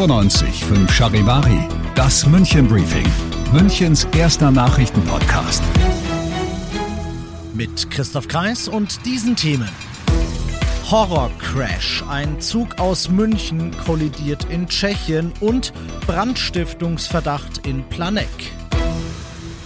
95 5 Charivari, das München Briefing, Münchens erster Nachrichtenpodcast. Mit Christoph Kreis und diesen Themen. Horrorcrash. Ein Zug aus München kollidiert in Tschechien und Brandstiftungsverdacht in Planegg.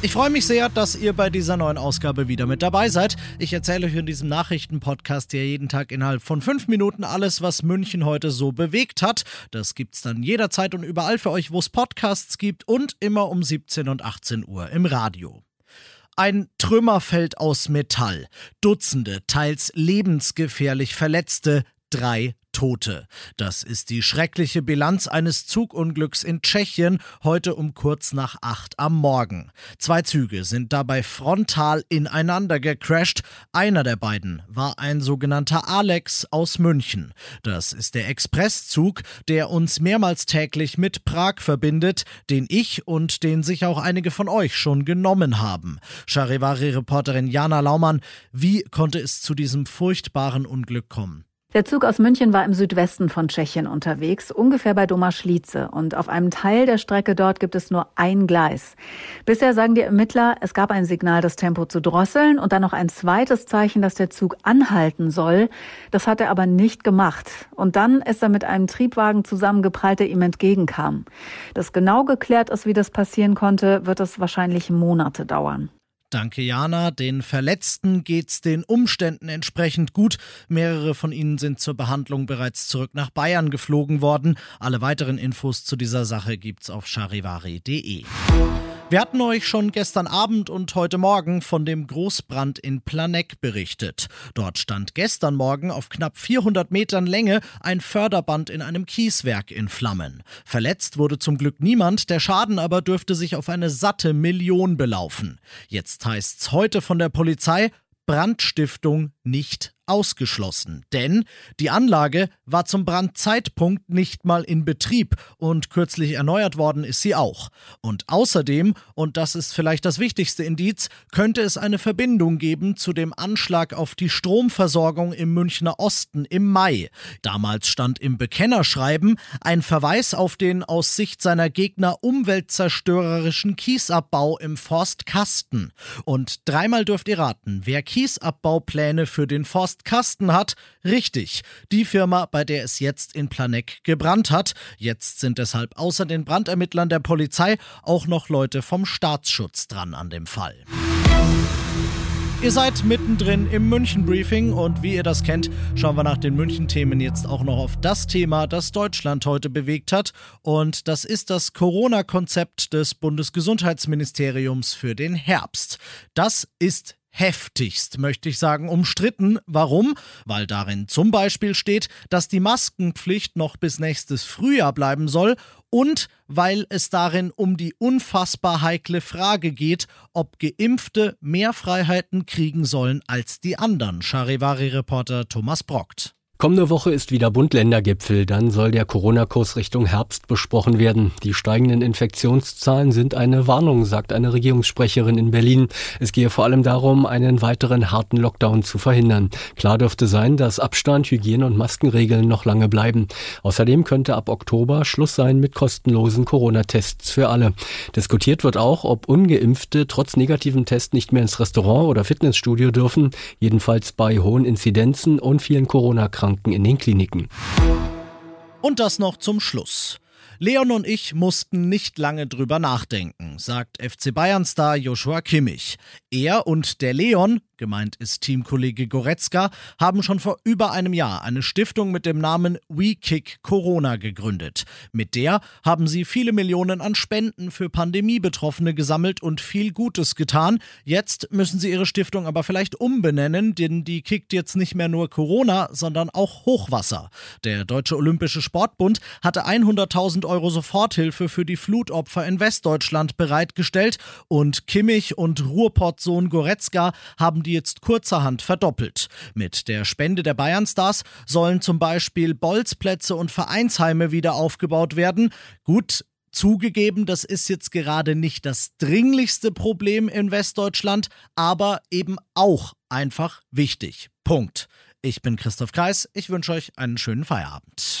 Ich freue mich sehr, dass ihr bei dieser neuen Ausgabe wieder mit dabei seid. Ich erzähle euch in diesem Nachrichtenpodcast ja jeden Tag innerhalb von fünf Minuten alles, was München heute so bewegt hat. Das gibt's dann jederzeit und überall für euch, wo es Podcasts gibt und immer um 17 und 18 Uhr im Radio. Ein Trümmerfeld aus Metall, Dutzende, teils lebensgefährlich Verletzte, drei Tote. Das ist die schreckliche Bilanz eines Zugunglücks in Tschechien heute um kurz nach acht am Morgen. Zwei Züge sind dabei frontal ineinander gecrashed. Einer der beiden war ein sogenannter Alex aus München. Das ist der Expresszug, der uns mehrmals täglich mit Prag verbindet, den ich und den sich auch einige von euch schon genommen haben. Charivari-Reporterin Jana Laumann, wie konnte es zu diesem furchtbaren Unglück kommen? Der Zug aus München war im Südwesten von Tschechien unterwegs, ungefähr bei Domaschlice. Und auf einem Teil der Strecke dort gibt es nur ein Gleis. Bisher sagen die Ermittler, es gab ein Signal, das Tempo zu drosseln und dann noch ein zweites Zeichen, dass der Zug anhalten soll. Das hat er aber nicht gemacht. Und dann ist er mit einem Triebwagen zusammengeprallt, der ihm entgegenkam. Dass genau geklärt ist, wie das passieren konnte, wird es wahrscheinlich Monate dauern. Danke, Jana. Den Verletzten geht's den Umständen entsprechend gut. Mehrere von ihnen sind zur Behandlung bereits zurück nach Bayern geflogen worden. Alle weiteren Infos zu dieser Sache gibt's auf charivari.de. Wir hatten euch schon gestern Abend und heute Morgen von dem Großbrand in Planegg berichtet. Dort stand gestern Morgen auf knapp 400 Metern Länge ein Förderband in einem Kieswerk in Flammen. Verletzt wurde zum Glück niemand, der Schaden aber dürfte sich auf eine satte Million belaufen. Jetzt heißt's heute von der Polizei, Brandstiftung nicht ausgeschlossen, denn die Anlage war zum Brandzeitpunkt nicht mal in Betrieb und kürzlich erneuert worden ist sie auch. Und außerdem, und das ist vielleicht das wichtigste Indiz, könnte es eine Verbindung geben zu dem Anschlag auf die Stromversorgung im Münchner Osten im Mai. Damals stand im Bekennerschreiben ein Verweis auf den aus Sicht seiner Gegner umweltzerstörerischen Kiesabbau im Forst Kasten. Und dreimal dürft ihr raten, wer Kiesabbaupläne für den Forst Kasten hat. Richtig, die Firma, bei der es jetzt in Planegg gebrannt hat. Jetzt sind deshalb außer den Brandermittlern der Polizei auch noch Leute vom Staatsschutz dran an dem Fall. Ihr seid mittendrin im München-Briefing und wie ihr das kennt, schauen wir nach den München-Themen jetzt auch noch auf das Thema, das Deutschland heute bewegt hat. Und das ist das Corona-Konzept des Bundesgesundheitsministeriums für den Herbst. Das ist heftigst, möchte ich sagen, umstritten. Warum? Weil darin zum Beispiel steht, dass die Maskenpflicht noch bis nächstes Frühjahr bleiben soll und weil es darin um die unfassbar heikle Frage geht, ob Geimpfte mehr Freiheiten kriegen sollen als die anderen. Charivari-Reporter Thomas Brockt. Kommende Woche ist wieder Bund-Länder-Gipfel. Dann soll der Corona-Kurs Richtung Herbst besprochen werden. Die steigenden Infektionszahlen sind eine Warnung, sagt eine Regierungssprecherin in Berlin. Es gehe vor allem darum, einen weiteren harten Lockdown zu verhindern. Klar dürfte sein, dass Abstand, Hygiene und Maskenregeln noch lange bleiben. Außerdem könnte ab Oktober Schluss sein mit kostenlosen Corona-Tests für alle. Diskutiert wird auch, ob ungeimpfte trotz negativen Tests nicht mehr ins Restaurant oder Fitnessstudio dürfen. Jedenfalls bei hohen Inzidenzen und vielen Corona-Kranken Kranken in den Kliniken. Und das noch zum Schluss. Leon und ich mussten nicht lange drüber nachdenken, sagt FC Bayern-Star Joshua Kimmich. Er und der Leon gemeint ist Teamkollege Goretzka, haben schon vor über einem Jahr eine Stiftung mit dem Namen WeKick Corona gegründet. Mit der haben sie viele Millionen an Spenden für Pandemiebetroffene gesammelt und viel Gutes getan. Jetzt müssen sie ihre Stiftung aber vielleicht umbenennen, denn die kickt jetzt nicht mehr nur Corona, sondern auch Hochwasser. Der Deutsche Olympische Sportbund hatte 100.000 Euro Soforthilfe für die Flutopfer in Westdeutschland bereitgestellt und Kimmich und Ruhrpottsohn Goretzka haben die jetzt kurzerhand verdoppelt. Mit der Spende der Bayernstars sollen zum Beispiel Bolzplätze und Vereinsheime wieder aufgebaut werden. Gut, Zugegeben, das ist jetzt gerade nicht das dringlichste Problem in Westdeutschland, aber eben auch einfach wichtig. Punkt. Ich bin Christoph Kreis. Ich wünsche euch einen schönen Feierabend.